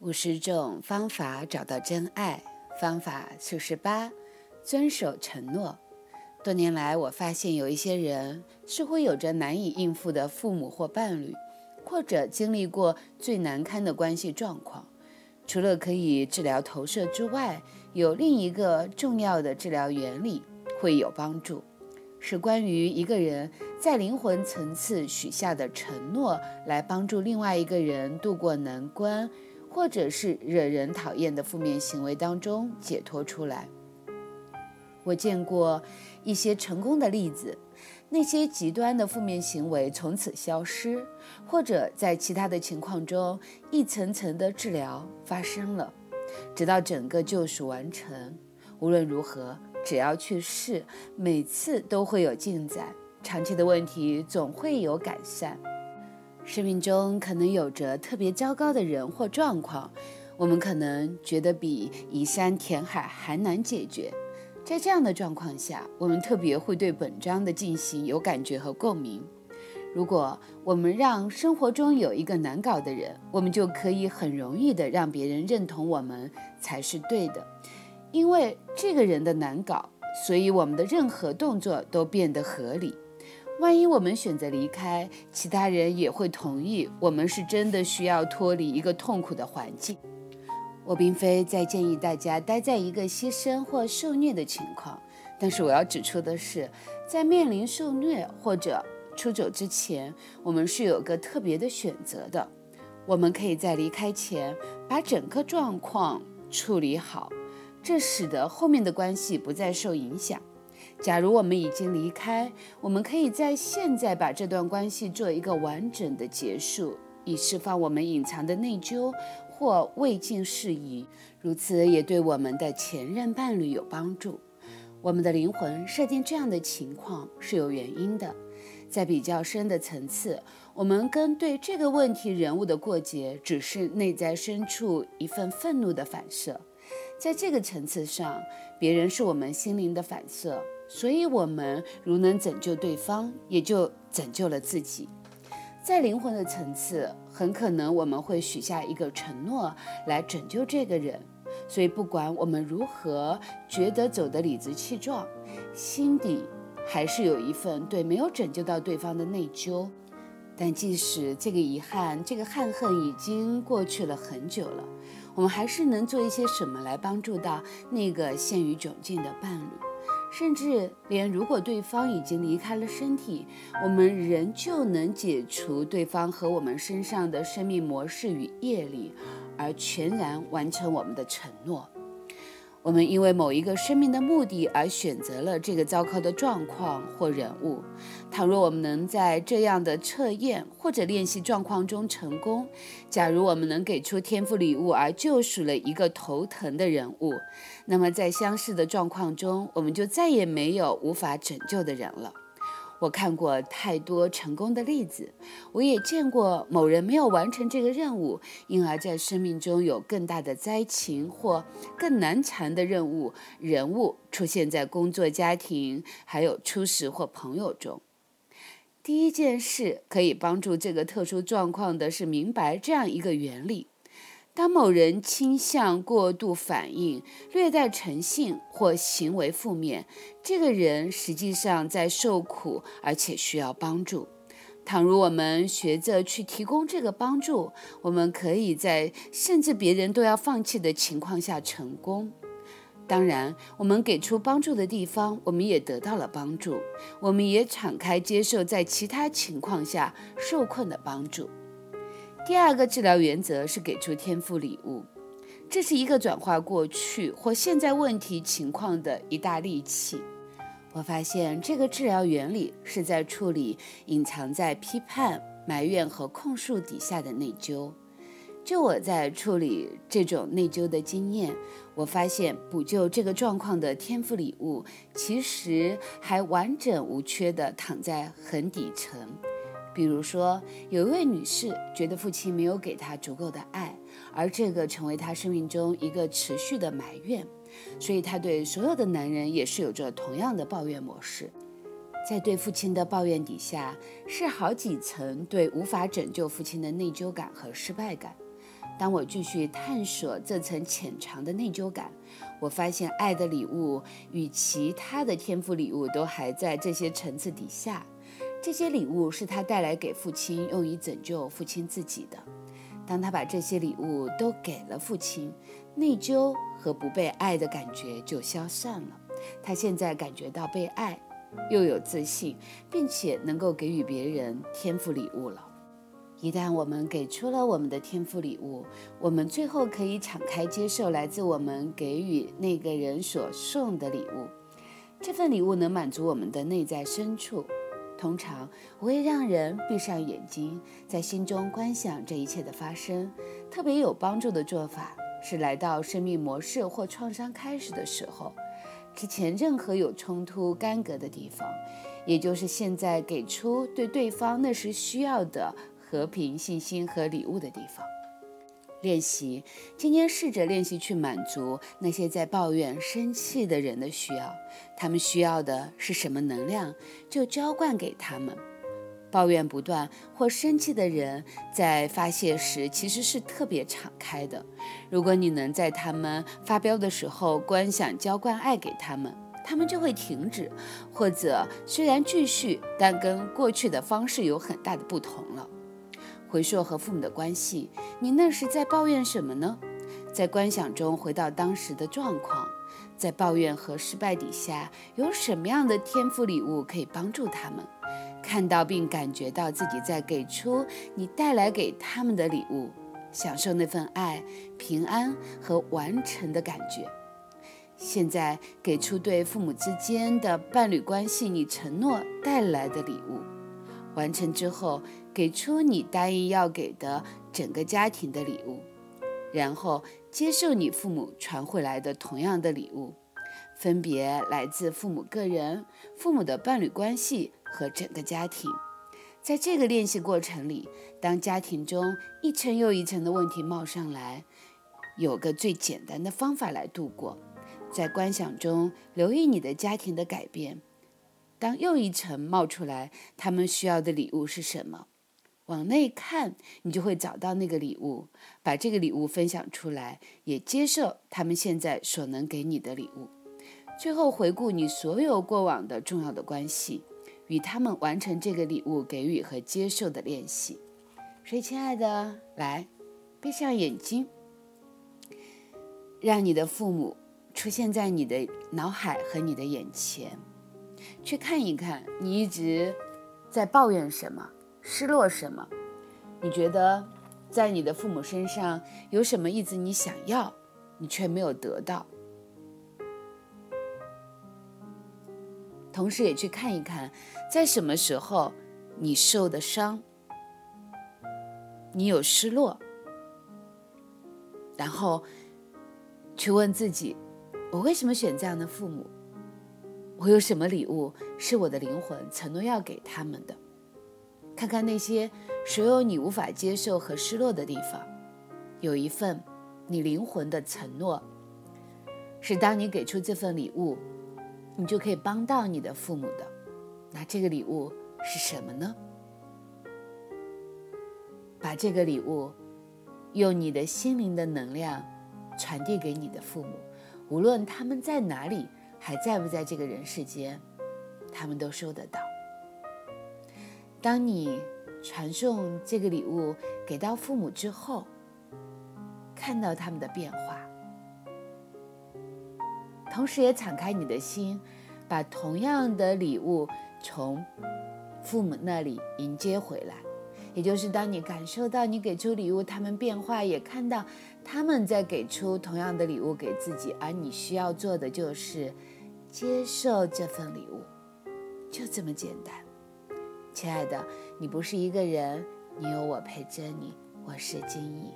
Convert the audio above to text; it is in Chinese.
五十种方法找到真爱，方法四十八：遵守承诺。多年来，我发现有一些人似乎有着难以应付的父母或伴侣，或者经历过最难堪的关系状况。除了可以治疗投射之外，有另一个重要的治疗原理会有帮助，是关于一个人在灵魂层次许下的承诺，来帮助另外一个人度过难关。或者是惹人讨厌的负面行为当中解脱出来。我见过一些成功的例子，那些极端的负面行为从此消失，或者在其他的情况中一层层的治疗发生了，直到整个救赎完成。无论如何，只要去试，每次都会有进展，长期的问题总会有改善。生命中可能有着特别糟糕的人或状况，我们可能觉得比移山填海还难解决。在这样的状况下，我们特别会对本章的进行有感觉和共鸣。如果我们让生活中有一个难搞的人，我们就可以很容易的让别人认同我们才是对的，因为这个人的难搞，所以我们的任何动作都变得合理。万一我们选择离开，其他人也会同意我们是真的需要脱离一个痛苦的环境。我并非在建议大家待在一个牺牲或受虐的情况，但是我要指出的是，在面临受虐或者出走之前，我们是有个特别的选择的。我们可以在离开前把整个状况处理好，这使得后面的关系不再受影响。假如我们已经离开，我们可以在现在把这段关系做一个完整的结束，以释放我们隐藏的内疚或未尽事宜。如此也对我们的前任伴侣有帮助。我们的灵魂设定这样的情况是有原因的，在比较深的层次，我们跟对这个问题人物的过节，只是内在深处一份愤怒的反射。在这个层次上，别人是我们心灵的反射。所以，我们如能拯救对方，也就拯救了自己。在灵魂的层次，很可能我们会许下一个承诺来拯救这个人。所以，不管我们如何觉得走得理直气壮，心底还是有一份对没有拯救到对方的内疚。但即使这个遗憾、这个憾恨已经过去了很久了，我们还是能做一些什么来帮助到那个陷于窘境的伴侣。甚至连如果对方已经离开了身体，我们仍旧能解除对方和我们身上的生命模式与业力，而全然完成我们的承诺。我们因为某一个生命的目的而选择了这个糟糕的状况或人物。倘若我们能在这样的测验或者练习状况中成功，假如我们能给出天赋礼物而救赎了一个头疼的人物，那么在相似的状况中，我们就再也没有无法拯救的人了。我看过太多成功的例子，我也见过某人没有完成这个任务，因而在生命中有更大的灾情或更难缠的任务人物出现在工作、家庭，还有初识或朋友中。第一件事可以帮助这个特殊状况的是明白这样一个原理。当某人倾向过度反应、略带诚信或行为负面，这个人实际上在受苦，而且需要帮助。倘若我们学着去提供这个帮助，我们可以在甚至别人都要放弃的情况下成功。当然，我们给出帮助的地方，我们也得到了帮助，我们也敞开接受在其他情况下受困的帮助。第二个治疗原则是给出天赋礼物，这是一个转化过去或现在问题情况的一大利器。我发现这个治疗原理是在处理隐藏在批判、埋怨和控诉底下的内疚。就我在处理这种内疚的经验，我发现补救这个状况的天赋礼物，其实还完整无缺地躺在很底层。比如说，有一位女士觉得父亲没有给她足够的爱，而这个成为她生命中一个持续的埋怨，所以她对所有的男人也是有着同样的抱怨模式。在对父亲的抱怨底下，是好几层对无法拯救父亲的内疚感和失败感。当我继续探索这层潜藏的内疚感，我发现爱的礼物与其他的天赋礼物都还在这些层次底下。这些礼物是他带来给父亲，用以拯救父亲自己的。当他把这些礼物都给了父亲，内疚和不被爱的感觉就消散了。他现在感觉到被爱，又有自信，并且能够给予别人天赋礼物了。一旦我们给出了我们的天赋礼物，我们最后可以敞开接受来自我们给予那个人所送的礼物。这份礼物能满足我们的内在深处。通常我会让人闭上眼睛，在心中观想这一切的发生。特别有帮助的做法是来到生命模式或创伤开始的时候，之前任何有冲突、干戈的地方，也就是现在给出对对方那时需要的。和平、信心和礼物的地方。练习，今天试着练习去满足那些在抱怨、生气的人的需要。他们需要的是什么能量，就浇灌给他们。抱怨不断或生气的人在发泄时其实是特别敞开的。如果你能在他们发飙的时候观想浇灌爱给他们，他们就会停止，或者虽然继续，但跟过去的方式有很大的不同了。回溯和父母的关系，你那时在抱怨什么呢？在观想中回到当时的状况，在抱怨和失败底下，有什么样的天赋礼物可以帮助他们看到并感觉到自己在给出你带来给他们的礼物，享受那份爱、平安和完成的感觉。现在给出对父母之间的伴侣关系你承诺带来的礼物，完成之后。给出你答应要给的整个家庭的礼物，然后接受你父母传回来的同样的礼物，分别来自父母个人、父母的伴侣关系和整个家庭。在这个练习过程里，当家庭中一层又一层的问题冒上来，有个最简单的方法来度过：在观想中留意你的家庭的改变。当又一层冒出来，他们需要的礼物是什么？往内看，你就会找到那个礼物，把这个礼物分享出来，也接受他们现在所能给你的礼物。最后回顾你所有过往的重要的关系，与他们完成这个礼物给予和接受的练习。所以，亲爱的，来，闭上眼睛，让你的父母出现在你的脑海和你的眼前，去看一看你一直在抱怨什么。失落什么？你觉得在你的父母身上有什么一直你想要，你却没有得到？同时也去看一看，在什么时候你受的伤，你有失落，然后去问自己：我为什么选这样的父母？我有什么礼物是我的灵魂承诺要给他们的？看看那些所有你无法接受和失落的地方，有一份你灵魂的承诺，是当你给出这份礼物，你就可以帮到你的父母的。那这个礼物是什么呢？把这个礼物用你的心灵的能量传递给你的父母，无论他们在哪里，还在不在这个人世间，他们都收得到。当你传送这个礼物给到父母之后，看到他们的变化，同时也敞开你的心，把同样的礼物从父母那里迎接回来。也就是当你感受到你给出礼物，他们变化，也看到他们在给出同样的礼物给自己，而你需要做的就是接受这份礼物，就这么简单。亲爱的，你不是一个人，你有我陪着你。我是金怡。